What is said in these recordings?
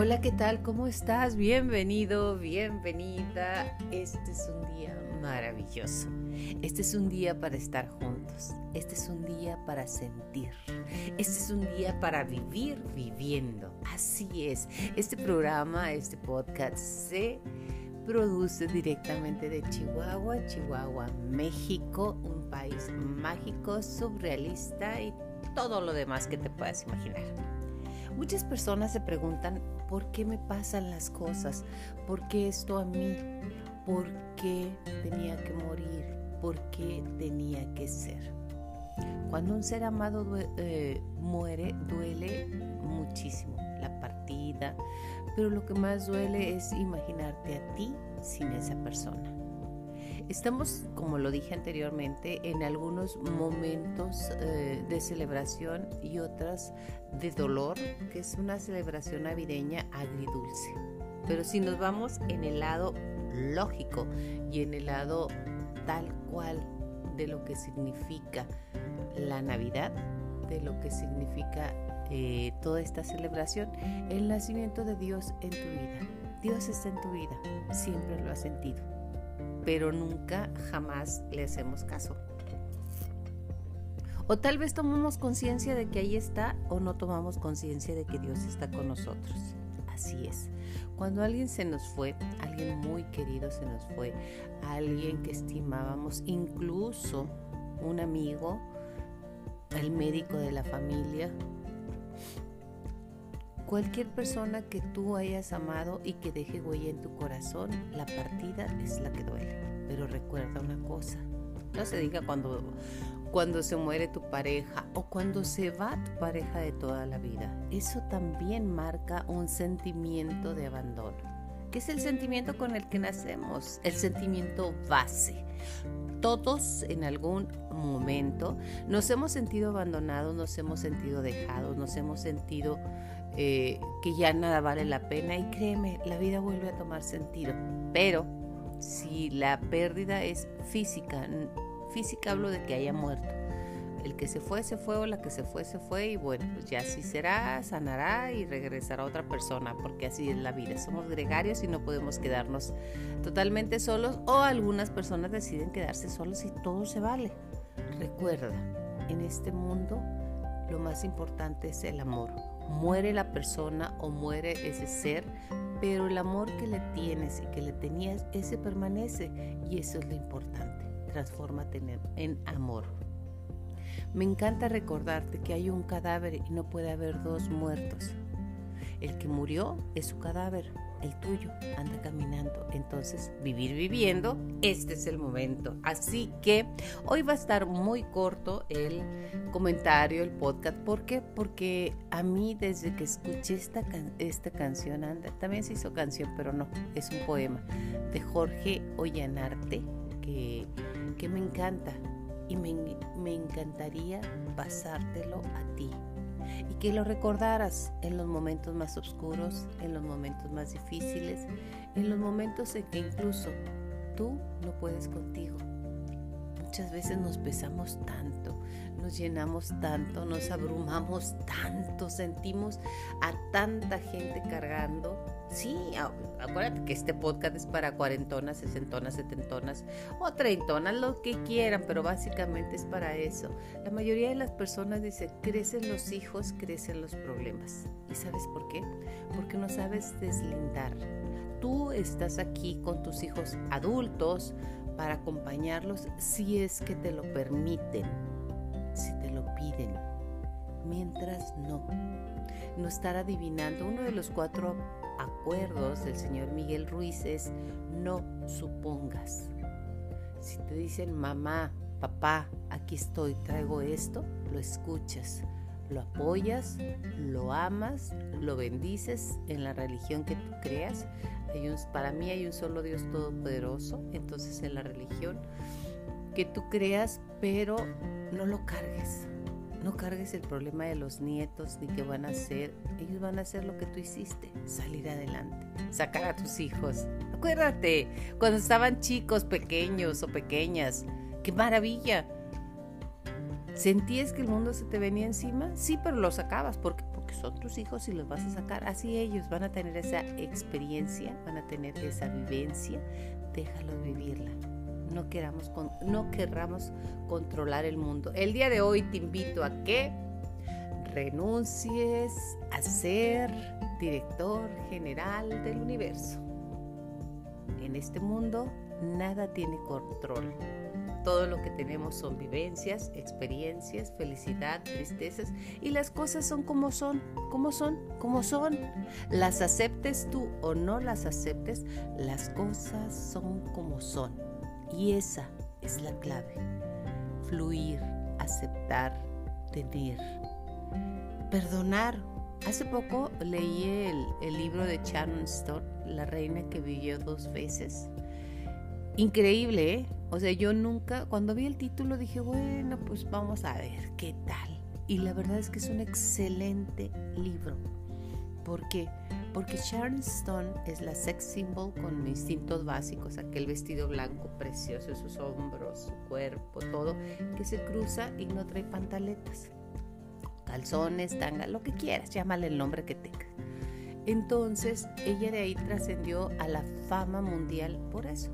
Hola, ¿qué tal? ¿Cómo estás? Bienvenido, bienvenida. Este es un día maravilloso. Este es un día para estar juntos. Este es un día para sentir. Este es un día para vivir viviendo. Así es. Este programa, este podcast se produce directamente de Chihuahua, Chihuahua, México, un país mágico, surrealista y todo lo demás que te puedas imaginar. Muchas personas se preguntan por qué me pasan las cosas, por qué esto a mí, por qué tenía que morir, por qué tenía que ser. Cuando un ser amado eh, muere, duele muchísimo la partida, pero lo que más duele es imaginarte a ti sin esa persona. Estamos, como lo dije anteriormente, en algunos momentos eh, de celebración y otras de dolor, que es una celebración navideña agridulce. Pero si nos vamos en el lado lógico y en el lado tal cual de lo que significa la Navidad, de lo que significa eh, toda esta celebración, el nacimiento de Dios en tu vida. Dios está en tu vida, siempre lo has sentido pero nunca jamás le hacemos caso. O tal vez tomamos conciencia de que ahí está o no tomamos conciencia de que Dios está con nosotros. Así es. Cuando alguien se nos fue, alguien muy querido se nos fue, alguien que estimábamos, incluso un amigo, el médico de la familia, Cualquier persona que tú hayas amado y que deje huella en tu corazón, la partida es la que duele. Pero recuerda una cosa, no se diga cuando, cuando se muere tu pareja o cuando se va tu pareja de toda la vida. Eso también marca un sentimiento de abandono, que es el sentimiento con el que nacemos, el sentimiento base. Todos en algún momento nos hemos sentido abandonados, nos hemos sentido dejados, nos hemos sentido eh, que ya nada vale la pena y créeme, la vida vuelve a tomar sentido. Pero si la pérdida es física, física hablo de que haya muerto. El que se fue, se fue o la que se fue, se fue y bueno, pues ya así será, sanará y regresará otra persona, porque así es la vida. Somos gregarios y no podemos quedarnos totalmente solos o algunas personas deciden quedarse solos y todo se vale. Recuerda, en este mundo lo más importante es el amor muere la persona o muere ese ser, pero el amor que le tienes y que le tenías, ese permanece y eso es lo importante. Transfórmate en amor. Me encanta recordarte que hay un cadáver y no puede haber dos muertos. El que murió es su cadáver, el tuyo anda caminando. Entonces, vivir viviendo, este es el momento. Así que hoy va a estar muy corto el comentario, el podcast. ¿Por qué? Porque a mí desde que escuché esta, esta canción, anda, también se hizo canción, pero no, es un poema de Jorge Ollanarte que, que me encanta y me, me encantaría pasártelo a ti y que lo recordaras en los momentos más oscuros, en los momentos más difíciles, en los momentos en que incluso tú no puedes contigo. Muchas veces nos pesamos tanto, nos llenamos tanto, nos abrumamos tanto, sentimos a tanta gente cargando Sí, acuérdate que este podcast es para cuarentonas, sesentonas, setentonas o treintonas, lo que quieran, pero básicamente es para eso. La mayoría de las personas dice, crecen los hijos, crecen los problemas. ¿Y sabes por qué? Porque no sabes deslindar. Tú estás aquí con tus hijos adultos para acompañarlos si es que te lo permiten, si te lo piden. Mientras no. No estar adivinando uno de los cuatro acuerdos del señor Miguel Ruiz es no supongas. Si te dicen mamá, papá, aquí estoy, traigo esto, lo escuchas, lo apoyas, lo amas, lo bendices en la religión que tú creas. Para mí hay un solo Dios todopoderoso, entonces en la religión que tú creas, pero no lo cargues. No cargues el problema de los nietos ni qué van a hacer. Ellos van a hacer lo que tú hiciste, salir adelante, sacar a tus hijos. Acuérdate, cuando estaban chicos, pequeños o pequeñas, qué maravilla. ¿Sentías que el mundo se te venía encima? Sí, pero lo sacabas porque, porque son tus hijos y los vas a sacar. Así ellos van a tener esa experiencia, van a tener esa vivencia. Déjalos vivirla. No, queramos, no querramos controlar el mundo. El día de hoy te invito a que renuncies a ser director general del universo. En este mundo nada tiene control. Todo lo que tenemos son vivencias, experiencias, felicidad, tristezas y las cosas son como son, como son, como son. Las aceptes tú o no las aceptes, las cosas son como son. Y esa es la clave. Fluir, aceptar, tener. Perdonar. Hace poco leí el, el libro de Sharon Stone, La reina que vivió dos veces. Increíble, ¿eh? O sea, yo nunca, cuando vi el título dije, bueno, pues vamos a ver qué tal. Y la verdad es que es un excelente libro. ¿Por qué? Porque Sharon Stone es la sex symbol con instintos básicos, aquel vestido blanco precioso, sus hombros, su cuerpo, todo, que se cruza y no trae pantaletas. Calzones, tanga, lo que quieras, llámale el nombre que tenga. Entonces, ella de ahí trascendió a la fama mundial por eso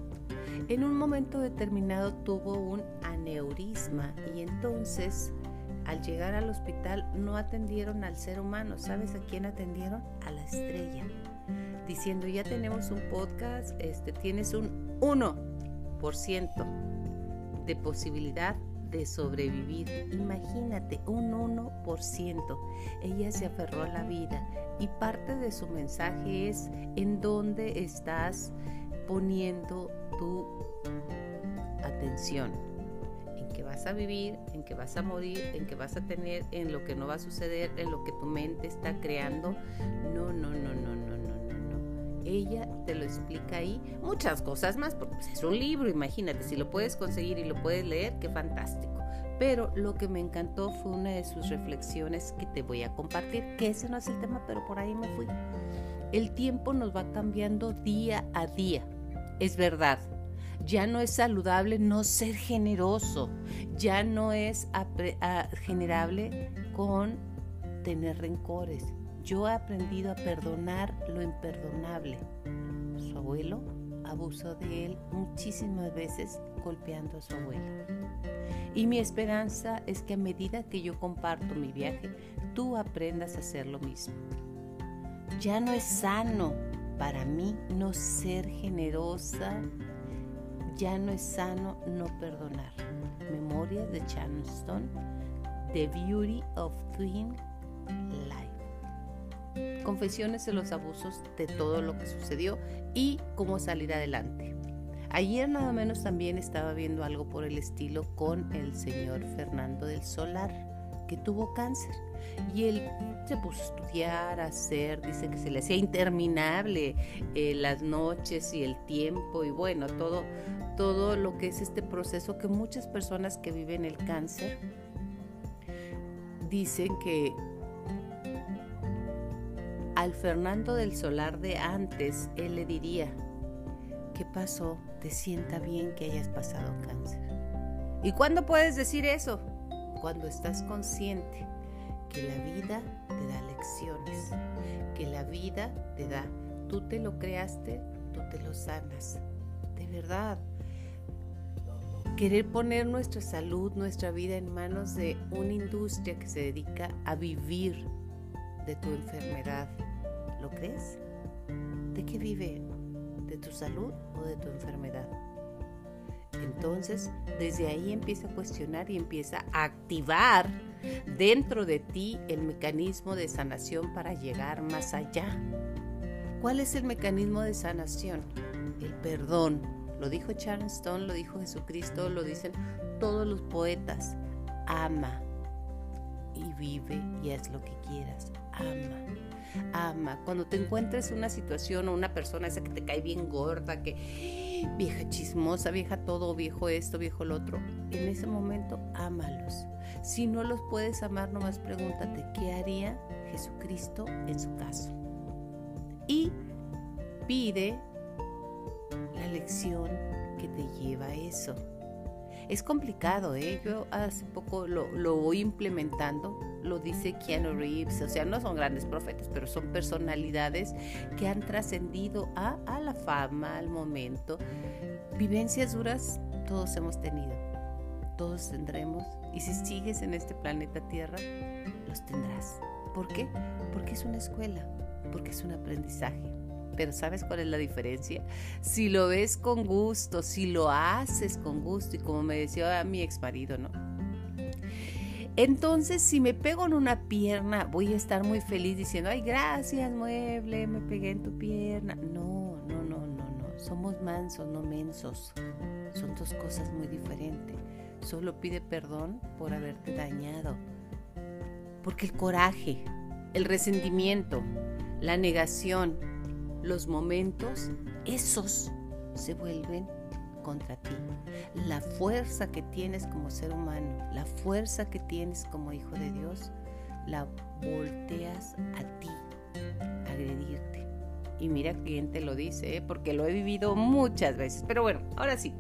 en un momento determinado tuvo un aneurisma y entonces al llegar al hospital no atendieron al ser humano. ¿Sabes a quién atendieron? A la estrella. Diciendo, ya tenemos un podcast, este, tienes un 1% de posibilidad de sobrevivir. Imagínate, un 1%. Ella se aferró a la vida y parte de su mensaje es en dónde estás poniendo tu atención en que vas a vivir, en que vas a morir, en que vas a tener, en lo que no va a suceder, en lo que tu mente está creando. No, no, no, no, no, no, no, no. Ella te lo explica ahí, muchas cosas más, porque pues, es un libro, imagínate, si lo puedes conseguir y lo puedes leer, qué fantástico. Pero lo que me encantó fue una de sus reflexiones que te voy a compartir, que ese no es el tema, pero por ahí me fui. El tiempo nos va cambiando día a día es verdad. Ya no es saludable no ser generoso. Ya no es generable con tener rencores. Yo he aprendido a perdonar lo imperdonable. Su abuelo abusó de él muchísimas veces golpeando a su abuela. Y mi esperanza es que a medida que yo comparto mi viaje, tú aprendas a hacer lo mismo. Ya no es sano para mí no ser generosa ya no es sano no perdonar. Memorias de Stone, The Beauty of Twin Life. Confesiones de los abusos de todo lo que sucedió y cómo salir adelante. Ayer nada menos también estaba viendo algo por el estilo con el señor Fernando del Solar, que tuvo cáncer. Y él se puso a estudiar, a hacer, dice que se le hacía interminable eh, las noches y el tiempo y bueno, todo, todo lo que es este proceso que muchas personas que viven el cáncer dicen que al Fernando del Solar de antes, él le diría, ¿qué pasó? Te sienta bien que hayas pasado cáncer. ¿Y cuándo puedes decir eso? Cuando estás consciente que la vida te da lecciones, que la vida te da, tú te lo creaste, tú te lo sanas. De verdad, querer poner nuestra salud, nuestra vida en manos de una industria que se dedica a vivir de tu enfermedad, ¿lo crees? ¿De qué vive? ¿De tu salud o de tu enfermedad? Entonces, desde ahí empieza a cuestionar y empieza a activar dentro de ti el mecanismo de sanación para llegar más allá. ¿Cuál es el mecanismo de sanación? El perdón. Lo dijo Stone, lo dijo Jesucristo, lo dicen todos los poetas. Ama y vive y haz lo que quieras. Ama ama. Cuando te encuentres una situación o una persona esa que te cae bien gorda, que vieja chismosa, vieja todo, viejo esto, viejo lo otro, en ese momento ámalos. Si no los puedes amar, nomás pregúntate, ¿qué haría Jesucristo en su caso? Y pide la lección que te lleva a eso. Es complicado, ¿eh? Yo hace poco lo, lo voy implementando, lo dice Keanu Reeves, o sea, no son grandes profetas, pero son personalidades que han trascendido a, a la fama, al momento. Vivencias duras todos hemos tenido, todos tendremos, y si sigues en este planeta Tierra, los tendrás. ¿Por qué? Porque es una escuela, porque es un aprendizaje. Pero ¿sabes cuál es la diferencia? Si lo ves con gusto, si lo haces con gusto y como me decía mi ex marido, ¿no? Entonces, si me pego en una pierna, voy a estar muy feliz diciendo, ay, gracias, mueble, me pegué en tu pierna. No, no, no, no, no. Somos mansos, no mensos. Son dos cosas muy diferentes. Solo pide perdón por haberte dañado. Porque el coraje, el resentimiento, la negación, los momentos, esos se vuelven contra ti. La fuerza que tienes como ser humano, la fuerza que tienes como hijo de Dios, la volteas a ti, agredirte. Y mira quién te lo dice, ¿eh? porque lo he vivido muchas veces. Pero bueno, ahora sí,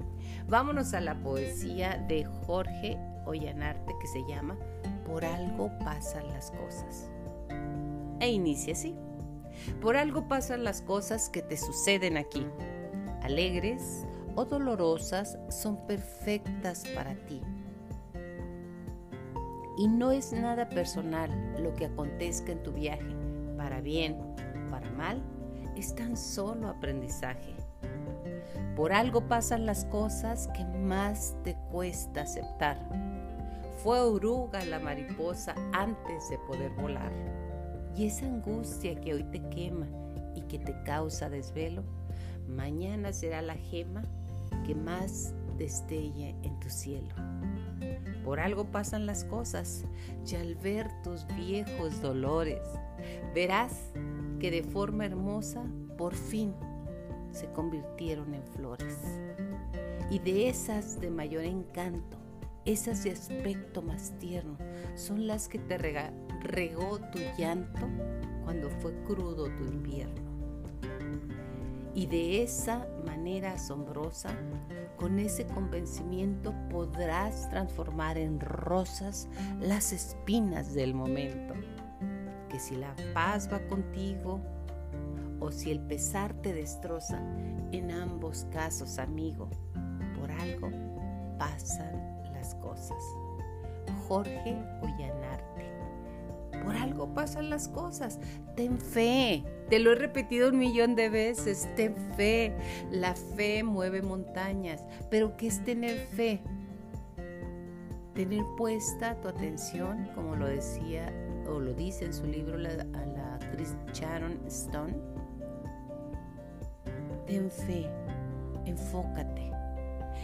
vámonos a la poesía de Jorge Ollanarte que se llama Por algo pasan las cosas. E inicia así. Por algo pasan las cosas que te suceden aquí. Alegres o dolorosas son perfectas para ti. Y no es nada personal lo que acontezca en tu viaje, para bien o para mal, es tan solo aprendizaje. Por algo pasan las cosas que más te cuesta aceptar. Fue oruga la mariposa antes de poder volar. Y esa angustia que hoy te quema y que te causa desvelo, mañana será la gema que más destelle en tu cielo. Por algo pasan las cosas y al ver tus viejos dolores, verás que de forma hermosa por fin se convirtieron en flores. Y de esas de mayor encanto, esas de aspecto más tierno, son las que te regó tu llanto cuando fue crudo tu invierno. Y de esa manera asombrosa, con ese convencimiento podrás transformar en rosas las espinas del momento. Que si la paz va contigo o si el pesar te destroza, en ambos casos, amigo, por algo pasan cosas. Jorge Ollanarte. Por algo pasan las cosas. Ten fe. Te lo he repetido un millón de veces. Ten fe. La fe mueve montañas. Pero ¿qué es tener fe? Tener puesta tu atención, como lo decía o lo dice en su libro la, la actriz Sharon Stone. Ten fe. Enfócate.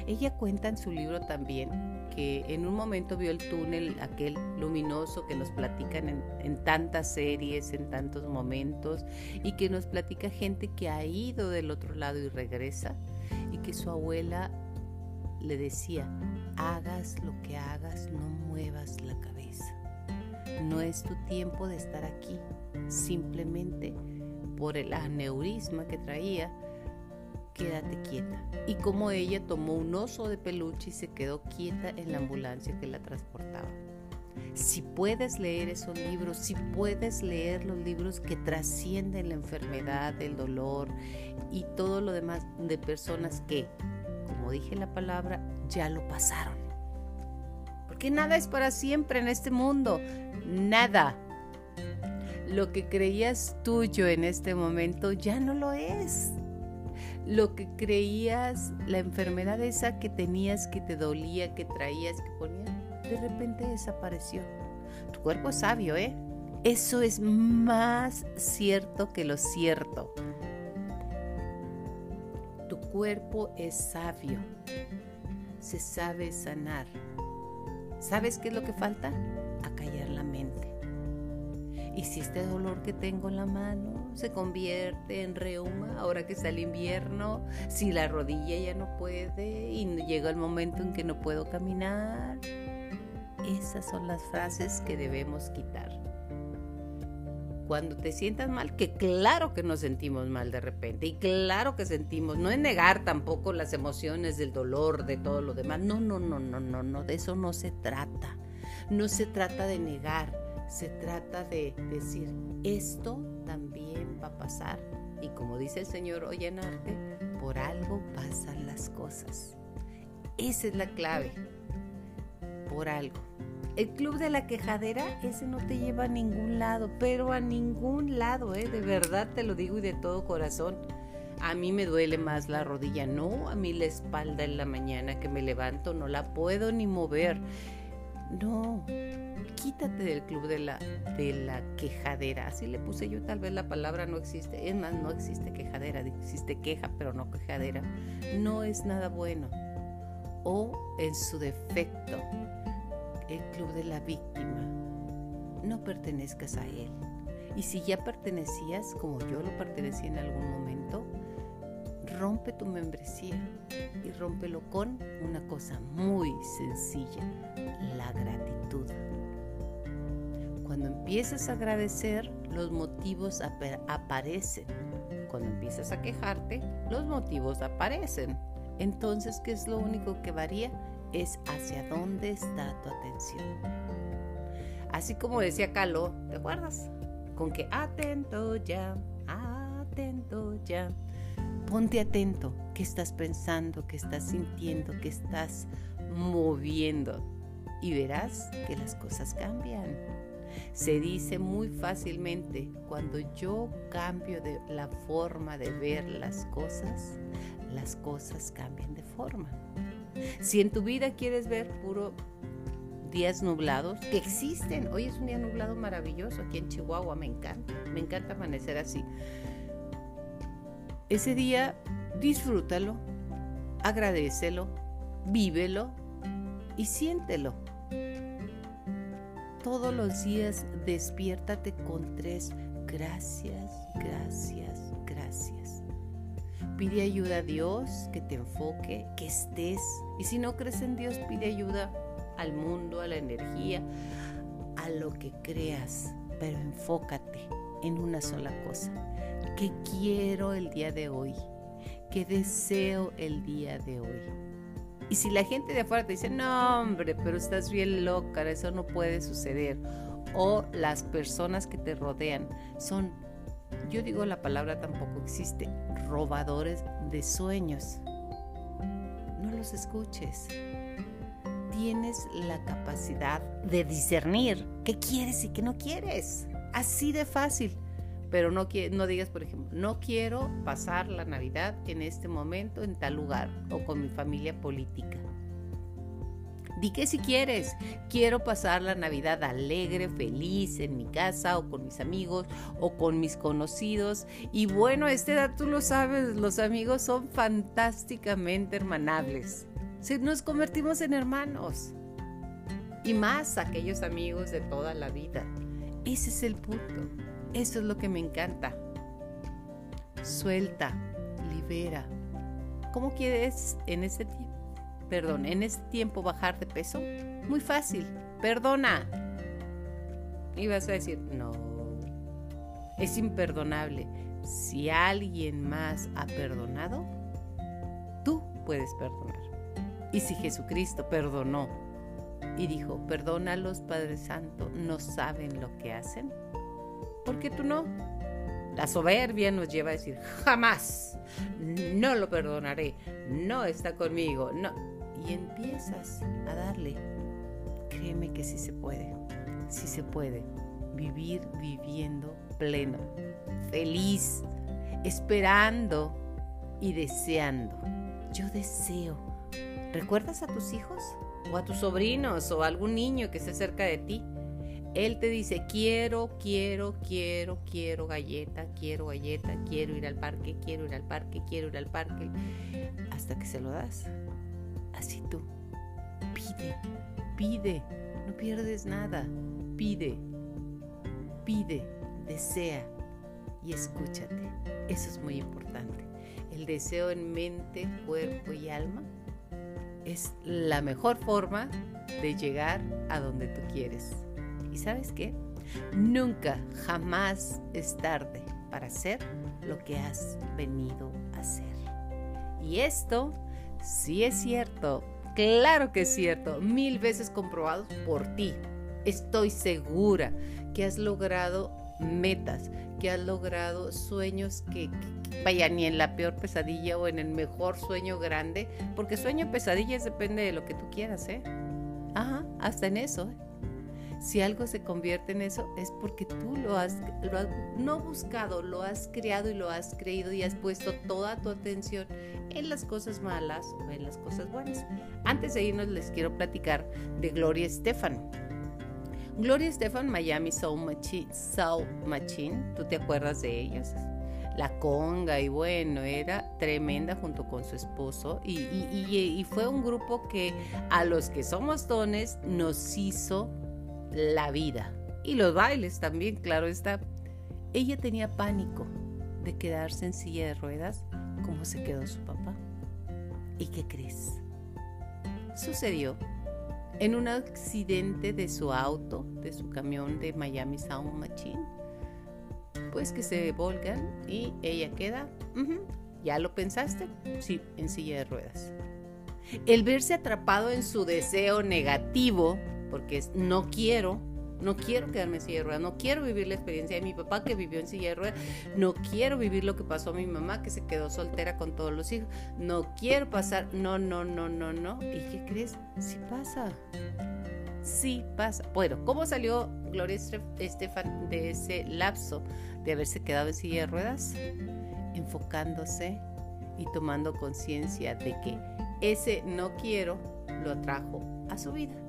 Ella cuenta en su libro también que en un momento vio el túnel, aquel luminoso que nos platican en, tantas series, en tantos momentos, y que nos platica gente que ha ido del otro lado y regresa, y que su abuela le decía, hagas lo que hagas, no muevas la cabeza. No es tu tiempo de estar aquí, simplemente por el aneurisma que traía, quédate quieta. Y como ella tomó un oso de peluche y se quedó quieta en la ambulancia que la transportaba. Si puedes leer esos libros, si puedes leer los libros que trascienden la enfermedad, el dolor y todo lo demás de personas que, como dije la palabra, ya lo pasaron. Porque nada es para siempre en este mundo. Nada. Lo que creías tuyo en este momento ya no lo es lo que creías, la enfermedad esa que tenías, que te dolía, que traías, que ponías, de repente desapareció. Tu cuerpo es sabio, ¿eh? Eso es más cierto que lo cierto. Tu cuerpo es sabio. Se sabe sanar. ¿Sabes qué es lo que falta? Y si este dolor que tengo en la mano se convierte en reuma ahora que está el invierno, si la rodilla ya no puede y llega el momento en que no puedo caminar, esas son las frases que debemos quitar. cuando te sientas mal, que claro que nos sentimos mal de repente y claro que sentimos, no es negar tampoco las emociones del dolor, de todo lo demás, no, no, no, no, no, no, de eso no se trata, no se trata de negar, se trata de decir, esto también va a pasar y como dice el Señor hoy en arte, por algo pasan las cosas. Esa es la clave, por algo. El club de la quejadera, ese no te lleva a ningún lado, pero a ningún lado, ¿eh? de verdad te lo digo y de todo corazón. A mí me duele más la rodilla, no, a mí la espalda en la mañana que me levanto no la puedo ni mover. No, quítate del club de la, de la quejadera. Así le puse yo, tal vez la palabra no existe. Es más, no existe quejadera, existe queja, pero no quejadera. No es nada bueno. O en su defecto, el club de la víctima, no pertenezcas a él. Y si ya pertenecías, como yo lo pertenecí en algún momento, rompe tu membresía y rómpelo con una cosa muy sencilla, la gratitud. Cuando empiezas a agradecer, los motivos aparecen. Cuando empiezas a quejarte, los motivos aparecen. Entonces, ¿qué es lo único que varía? es hacia dónde está tu atención. Así como decía Calo, ¿te acuerdas? Con que atento ya, atento ya. Ponte atento, qué estás pensando, qué estás sintiendo, qué estás moviendo. Y verás que las cosas cambian. Se dice muy fácilmente, cuando yo cambio de la forma de ver las cosas, las cosas cambian de forma. Si en tu vida quieres ver puro días nublados, que existen, hoy es un día nublado maravilloso aquí en Chihuahua, me encanta, me encanta amanecer así. Ese día disfrútalo, agradecelo, vívelo y siéntelo. Todos los días despiértate con tres gracias, gracias, gracias. Pide ayuda a Dios, que te enfoque, que estés. Y si no crees en Dios, pide ayuda al mundo, a la energía, a lo que creas. Pero enfócate en una sola cosa. ¿Qué quiero el día de hoy? ¿Qué deseo el día de hoy? Y si la gente de afuera te dice, no hombre, pero estás bien loca, eso no puede suceder. O las personas que te rodean son yo digo la palabra tampoco existe, robadores de sueños. No los escuches. Tienes la capacidad de discernir qué quieres y qué no quieres. Así de fácil. Pero no, no digas, por ejemplo, no quiero pasar la Navidad en este momento en tal lugar o con mi familia política. Di que si quieres, quiero pasar la Navidad alegre, feliz en mi casa o con mis amigos o con mis conocidos. Y bueno, a esta edad tú lo sabes, los amigos son fantásticamente hermanables. Si nos convertimos en hermanos. Y más aquellos amigos de toda la vida. Ese es el punto. Eso es lo que me encanta. Suelta, libera. ¿Cómo quieres en ese tiempo? perdón, en este tiempo bajar de peso? Muy fácil, perdona. Y vas a decir, no, es imperdonable. Si alguien más ha perdonado, tú puedes perdonar. Y si Jesucristo perdonó y dijo, perdónalos, Padre Santo, no saben lo que hacen, ¿por qué tú no? La soberbia nos lleva a decir, jamás, no lo perdonaré, no está conmigo, no y empiezas a darle, créeme que sí se puede, sí se puede vivir viviendo pleno, feliz, esperando y deseando. Yo deseo. ¿Recuerdas a tus hijos? O a tus sobrinos o a algún niño que esté cerca de ti. Él te dice, quiero, quiero, quiero, quiero galleta, quiero galleta, quiero ir al parque, quiero ir al parque, quiero ir al parque, hasta que se lo das. Así tú, pide, pide, no pierdes nada, pide, pide, desea y escúchate. Eso es muy importante. El deseo en mente, cuerpo y alma es la mejor forma de llegar a donde tú quieres. ¿Y sabes qué? Nunca, jamás es tarde para hacer lo que has venido a hacer. Y esto sí es cierto, claro que es cierto, mil veces comprobado por ti. Estoy segura que has logrado metas, que has logrado sueños que, vayan ni en la peor pesadilla o en el mejor sueño grande, porque sueño pesadillas depende de lo que tú quieras, ¿eh? Ajá, hasta en eso. ¿eh? Si algo se convierte en eso es porque tú lo has, lo has no buscado, lo has creado y lo has creído y has puesto toda tu atención en las cosas malas o en las cosas buenas. Antes de irnos les quiero platicar de Gloria Estefan. Gloria Estefan, Miami Soul Machine, Soul Machine, ¿tú te acuerdas de ellas? La conga y bueno, era tremenda junto con su esposo y, y fue un grupo que a los que somos dones nos hizo la vida y los bailes también, claro está. Ella tenía pánico de quedarse en silla de ruedas como se quedó su papá. ¿Y qué crees? Sucedió en un accidente de su auto, de su camión de Miami Sound Machine, pues que se volcan y ella queda, ¿ya lo pensaste? Sí, en silla de ruedas. El verse atrapado en su deseo negativo, porque es no quiero, no quiero quedarme en silla de ruedas, no quiero vivir la experiencia de mi papá que vivió en silla de ruedas, no quiero vivir lo que pasó a mi mamá que se quedó soltera con todos los hijos, no quiero pasar, no, no, no, no, no. ¿Y qué crees? Sí pasa. Sí pasa. Bueno, ¿cómo salió Gloria Estefan de ese lapso de haberse quedado en silla de ruedas? Enfocándose y tomando conciencia de que ese no quiero lo atrajo a su vida.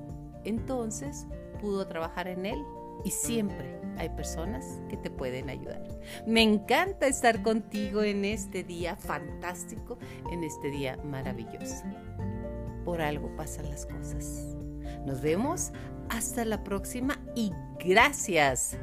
Entonces, pudo trabajar en él y siempre hay personas que te pueden ayudar. Me encanta estar contigo en este día fantástico, en este día maravilloso. Por algo pasan las cosas. Nos vemos hasta la próxima y gracias